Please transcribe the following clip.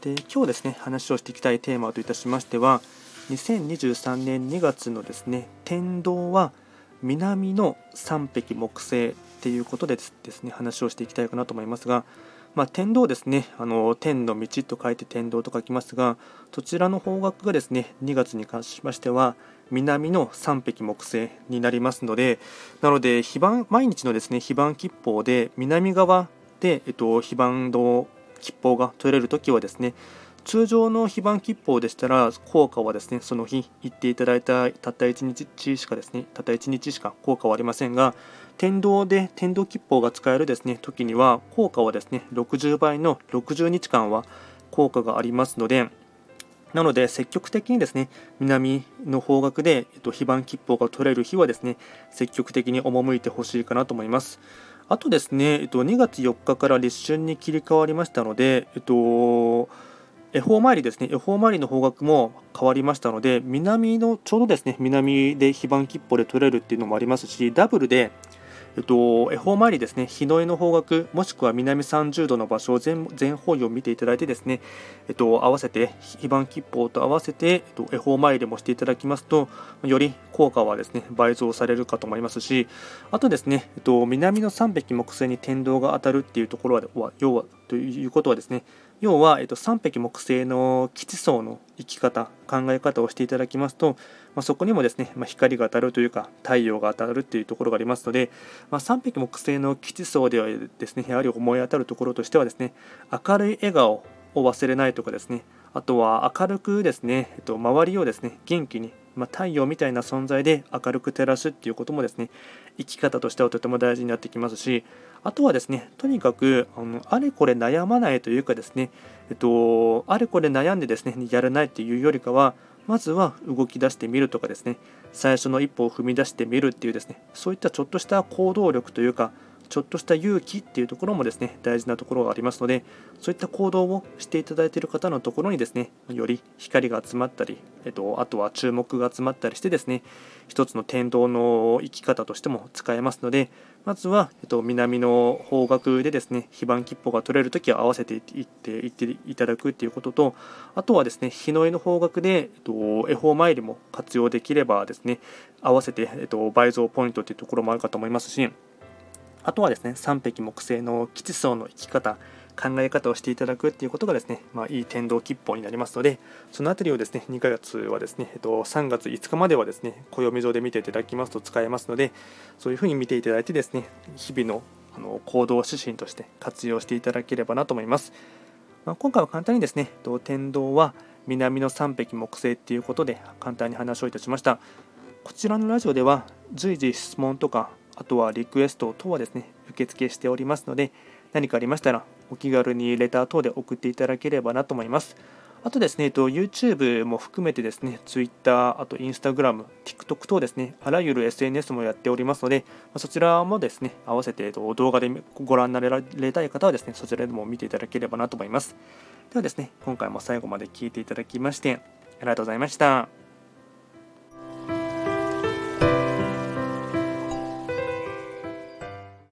で今日ですね話をしていきたいテーマといたしましては2023年2月のですね天道は南の三匹木星っていうことでですね話をしていきたいかなと思いますが、まあ、天道ですねあの天の道と書いて天道と書きますがそちらの方角がですね2月に関しましては南の三匹木星になりますのでなので非番毎日のですね非番吉報で南側で、えっと、非番の吉報が取れるときはですね通常の非番吉報でしたら効果はですねその日行っていただいたたった1日しかですねたった1日しか効果はありませんが天道で天道吉報が使えるですね時には効果はですね60倍の60日間は効果がありますのでなので積極的にですね南の方角で、えっと、非番吉報が取れる日はですね積極的に赴いてほしいかなと思います。あとですね、えっと、2月4日から立春に切り替わりましたので、えっと、恵方参りですね、恵方参りの方角も変わりましたので、南の、ちょうどですね、南で非番切符で取れるっていうのもありますし、ダブルで、えっと、恵方参りですね、日の絵の方角、もしくは南30度の場所全全方位を見ていただいてですね、えっと、合わせて、非番吉報と合わせて、えっと、恵方参りもしていただきますと、より効果はですね、倍増されるかと思いますし、あとですね、えっと、南の3匹木星に天道が当たるっていうところは、要は、ということはですね、要は、えっと、3匹木星の基地層の生き方考え方をしていただきますと、まあ、そこにもですね、まあ、光が当たるというか太陽が当たるっていうところがありますので、まあ、3匹木星の基地層ではですねやはり思い当たるところとしてはですね明るい笑顔を忘れないとかですねあとは明るくですね、えっと、周りをですね元気にまあ、太陽みたいな存在で明るく照らすっていうこともですね生き方としてはとても大事になってきますしあとはですねとにかくあのあれこれ悩まないというかですね、えっと、あれこれ悩んでですねやらないっていうよりかはまずは動き出してみるとかですね最初の一歩を踏み出してみるっていうですねそういったちょっとした行動力というかちょっとした勇気っていうところもですね大事なところがありますのでそういった行動をしていただいている方のところにですねより光が集まったり、えっと、あとは注目が集まったりしてですね一つの天道の生き方としても使えますのでまずは、えっと、南の方角でですね非番吉報が取れるときは合わせていっていっていただくっていうこととあとはですね日の絵の方角で、えっと、恵方参りも活用できればですね合わせて、えっと、倍増ポイントっていうところもあるかと思いますしあとはですね3匹木星の基地層の生き方考え方をしていただくっていうことがですね、まあ、いい天道吉報になりますので、そのあたりをですね、2ヶ月はですね、えっと、3月5日まではですね、暦上で見ていただきますと使えますので、そういうふうに見ていただいてですね、日々のあの行動指針として活用していただければなと思います。まあ、今回は簡単にですね、天道は南の3匹木星っていうことで簡単に話をいたしました。こちらのラジオでは随時質問とかあとはリクエスト等はですね、受付しておりますので、何かありましたらお気軽にレター等で送っていただければなと思います。あとですね、YouTube も含めてですね、Twitter、あと Instagram、TikTok 等ですね、あらゆる SNS もやっておりますので、そちらもですね、合わせて動画でご覧になられたい方はですね、そちらでも見ていただければなと思います。ではですね、今回も最後まで聴いていただきまして、ありがとうございました。